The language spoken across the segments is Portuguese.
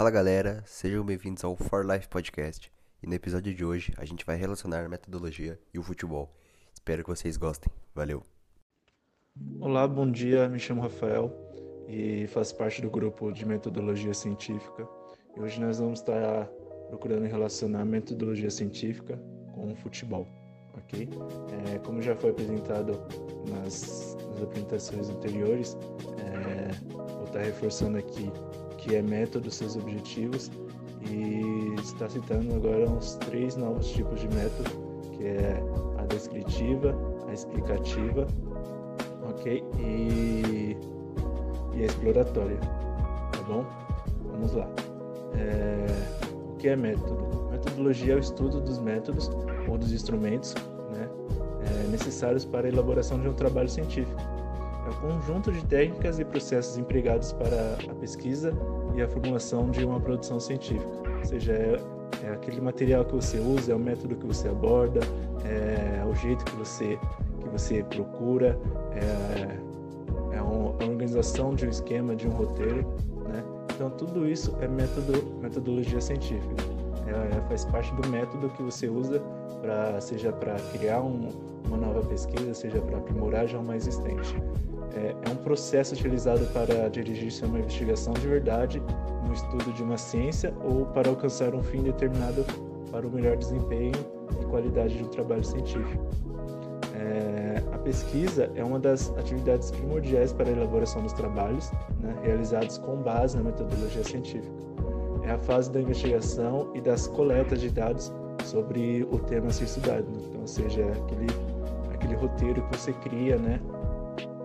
Fala galera, sejam bem-vindos ao For Life Podcast. E no episódio de hoje a gente vai relacionar a metodologia e o futebol. Espero que vocês gostem. Valeu! Olá, bom dia. Me chamo Rafael e faço parte do grupo de metodologia científica. E hoje nós vamos estar procurando relacionar metodologia científica com o futebol, ok? É, como já foi apresentado nas, nas apresentações anteriores, é, vou estar reforçando aqui que é método, seus objetivos e está citando agora uns três novos tipos de método, que é a descritiva, a explicativa, ok? E, e a exploratória, tá bom? Vamos lá. É, o que é método? Metodologia é o estudo dos métodos ou dos instrumentos né, é, necessários para a elaboração de um trabalho científico é o conjunto de técnicas e processos empregados para a pesquisa e a formulação de uma produção científica. Ou seja, é, é aquele material que você usa, é o método que você aborda, é o jeito que você, que você procura, é, é uma organização de um esquema, de um roteiro. Né? Então, tudo isso é método, metodologia científica. É, é faz parte do método que você usa, pra, seja para criar um, uma nova pesquisa, seja para aprimorar já uma existente é, é um processo utilizado para dirigir-se a uma investigação de verdade no estudo de uma ciência ou para alcançar um fim determinado para o melhor desempenho e qualidade de um trabalho científico. É, a pesquisa é uma das atividades primordiais para a elaboração dos trabalhos, né, realizados com base na metodologia científica. A fase da investigação e das coletas de dados sobre o tema a ser estudado. Então, ou seja, aquele, aquele roteiro que você cria, né,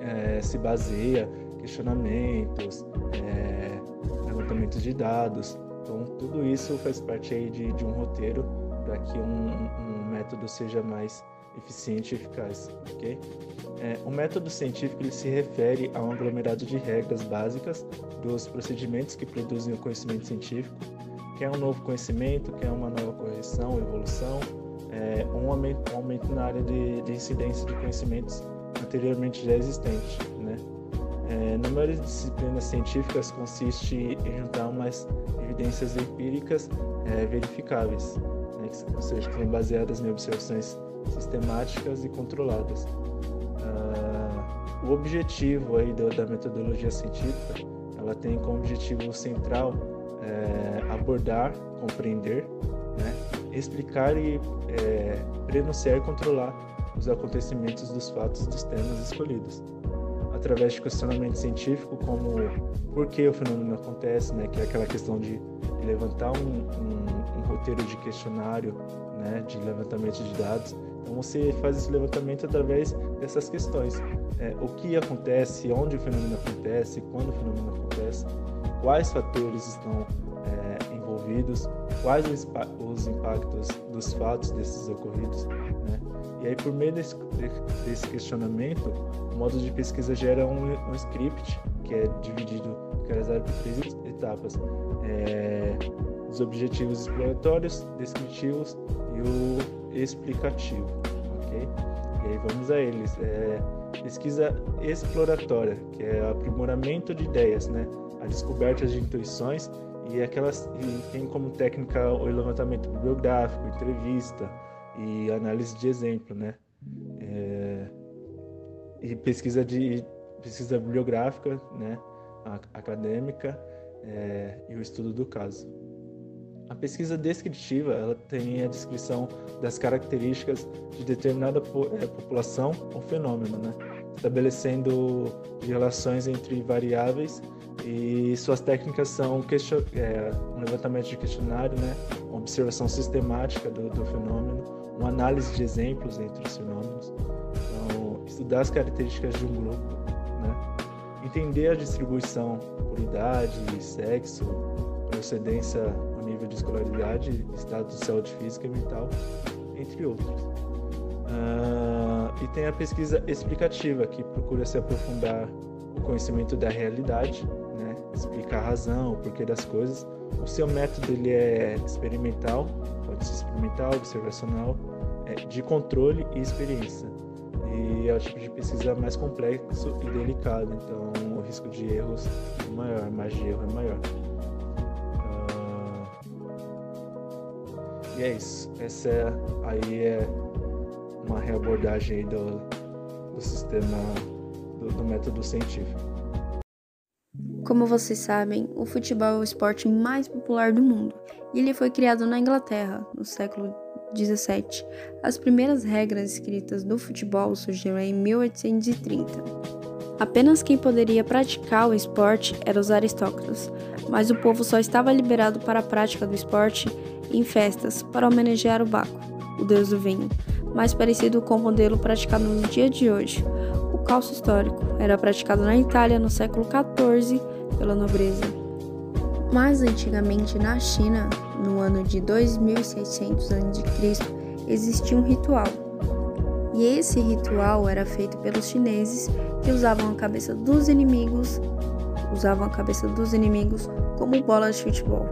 é, se baseia, questionamentos, é, levantamentos de dados. Então, tudo isso faz parte aí de, de um roteiro para que um, um, método seja mais eficiente e eficaz, ok? É, o método científico ele se refere a um aglomerado de regras básicas dos procedimentos que produzem o conhecimento científico, que é um novo conhecimento, que é uma nova correção, evolução, é, um, aumento, um aumento na área de, de incidência de conhecimentos anteriormente já existente. Né? É, numerosas disciplinas científicas consiste em juntar umas evidências empíricas é, verificáveis, né? ou seja, que são baseadas em observações sistemáticas e controladas. Ah, o objetivo aí da, da, metodologia científica, ela tem como objetivo central é, abordar, compreender, né? explicar e é, prenunciar e controlar os acontecimentos dos fatos dos temas escolhidos. Através de questionamento científico, como por que o fenômeno acontece, né, que é aquela questão de, levantar um, um, um, roteiro de questionário, né, de levantamento de dados. Então você faz esse levantamento através dessas questões: é, o que acontece, onde o fenômeno acontece, quando o fenômeno acontece, quais fatores estão é, envolvidos, quais os, os impactos dos fatos desses ocorridos, né? E aí, por meio desse, desse questionamento, o modo de pesquisa gera um, um script que é dividido, realizado por três etapas. É, os objetivos exploratórios, descritivos e o explicativo, ok? E aí vamos a eles. É, pesquisa exploratória, que é aprimoramento de ideias, né? A descoberta de intuições e aquelas e tem como técnica o levantamento bibliográfico, entrevista, e análise de exemplo, né? É, e pesquisa de pesquisa bibliográfica, né? acadêmica é, e o estudo do caso. A pesquisa descritiva ela tem a descrição das características de determinada é, população ou fenômeno, né? estabelecendo relações entre variáveis e suas técnicas são é, um levantamento de questionário, né? uma observação sistemática do, do fenômeno, uma análise de exemplos entre os fenômenos, então, estudar as características de um grupo, né? entender a distribuição por idade, sexo, procedência nível de escolaridade, estado de saúde física e mental, entre outros. Uh, e tem a pesquisa explicativa, que procura se aprofundar o conhecimento da realidade, né? explicar a razão, o porquê das coisas. O seu método ele é experimental, pode ser experimental, observacional, é, de controle e experiência. E é o tipo de pesquisa mais complexo e delicado, então o risco de erros é maior, a margem de erro é maior. E é isso. Essa é, aí é uma reabordagem do, do sistema do, do método científico. Como vocês sabem, o futebol é o esporte mais popular do mundo e ele foi criado na Inglaterra no século 17. As primeiras regras escritas do futebol surgiram em 1830. Apenas quem poderia praticar o esporte eram os aristócratas, mas o povo só estava liberado para a prática do esporte em festas para homenagear o Baco, o deus do vinho, mais parecido com o modelo praticado nos dias de hoje. O calço histórico era praticado na Itália no século XIV pela nobreza. Mas antigamente na China, no ano de 2600 a.C., existia um ritual. E esse ritual era feito pelos chineses que usavam a cabeça dos inimigos, usavam a cabeça dos inimigos como bola de futebol.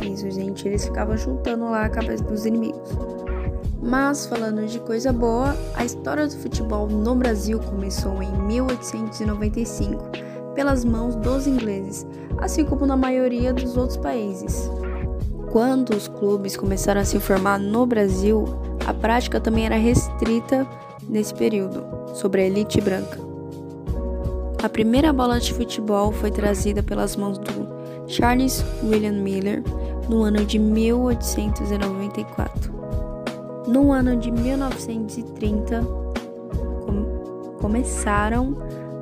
Isso, gente, eles ficavam chutando lá a cabeça dos inimigos. Mas falando de coisa boa, a história do futebol no Brasil começou em 1895 pelas mãos dos ingleses, assim como na maioria dos outros países. Quando os clubes começaram a se formar no Brasil, a prática também era restrita nesse período, sobre a elite branca. A primeira bola de futebol foi trazida pelas mãos do Charles William Miller no ano de 1894. No ano de 1930, com começaram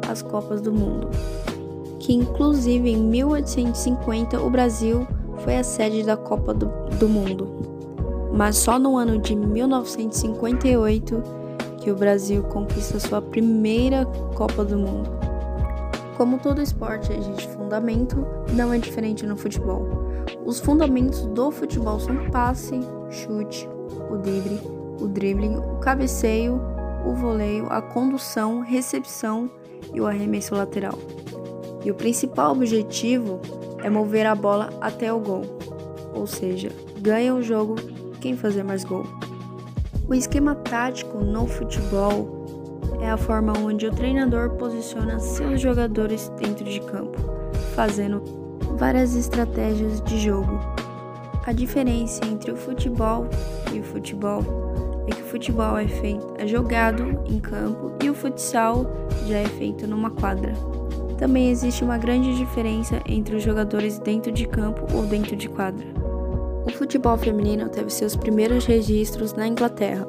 as Copas do Mundo, que inclusive em 1850 o Brasil foi a sede da Copa do, do Mundo. Mas só no ano de 1958 que o Brasil conquista sua primeira Copa do Mundo. Como todo esporte existe fundamento, não é diferente no futebol. Os fundamentos do futebol são passe, chute, o drible, o dribbling, o cabeceio, o voleio, a condução, recepção e o arremesso lateral e o principal objetivo é mover a bola até o gol, ou seja, ganha o jogo quem fazer mais gol. O esquema tático no futebol é a forma onde o treinador posiciona seus jogadores dentro de campo, fazendo várias estratégias de jogo. A diferença entre o futebol e o futebol é que o futebol é feito é jogado em campo e o futsal já é feito numa quadra. Também existe uma grande diferença entre os jogadores dentro de campo ou dentro de quadra. O futebol feminino teve seus primeiros registros na Inglaterra,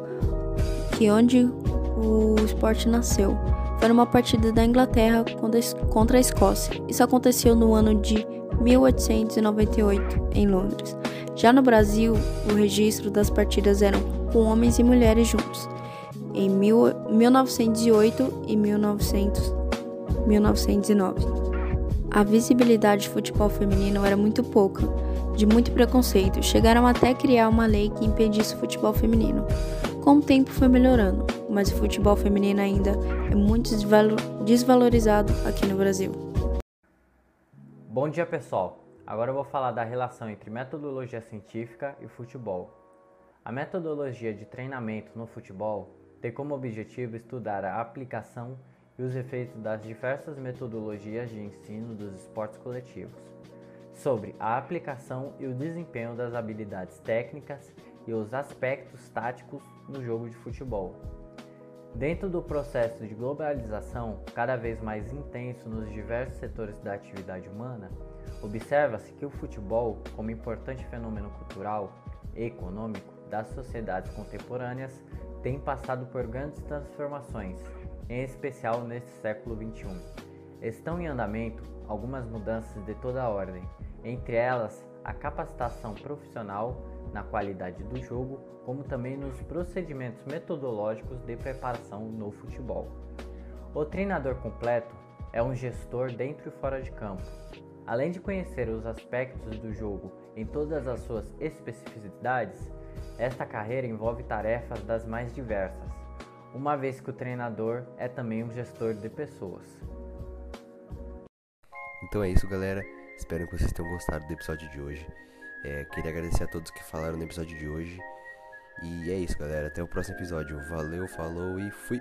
que é onde o esporte nasceu. Foi numa partida da Inglaterra contra a Escócia. Isso aconteceu no ano de 1898 em Londres. Já no Brasil, o registro das partidas eram com homens e mulheres juntos, em 1908 e 1900 1909. A visibilidade do futebol feminino era muito pouca, de muito preconceito. Chegaram até criar uma lei que impedisse o futebol feminino. Com o tempo foi melhorando, mas o futebol feminino ainda é muito desvalorizado aqui no Brasil. Bom dia, pessoal. Agora eu vou falar da relação entre metodologia científica e futebol. A metodologia de treinamento no futebol tem como objetivo estudar a aplicação e os efeitos das diversas metodologias de ensino dos esportes coletivos, sobre a aplicação e o desempenho das habilidades técnicas e os aspectos táticos no jogo de futebol. Dentro do processo de globalização, cada vez mais intenso nos diversos setores da atividade humana, observa-se que o futebol, como importante fenômeno cultural e econômico das sociedades contemporâneas, tem passado por grandes transformações em especial neste século XXI. Estão em andamento algumas mudanças de toda ordem, entre elas a capacitação profissional na qualidade do jogo, como também nos procedimentos metodológicos de preparação no futebol. O treinador completo é um gestor dentro e fora de campo. Além de conhecer os aspectos do jogo em todas as suas especificidades, esta carreira envolve tarefas das mais diversas, uma vez que o treinador é também um gestor de pessoas. Então é isso, galera. Espero que vocês tenham gostado do episódio de hoje. É, queria agradecer a todos que falaram no episódio de hoje. E é isso, galera. Até o próximo episódio. Valeu, falou e fui!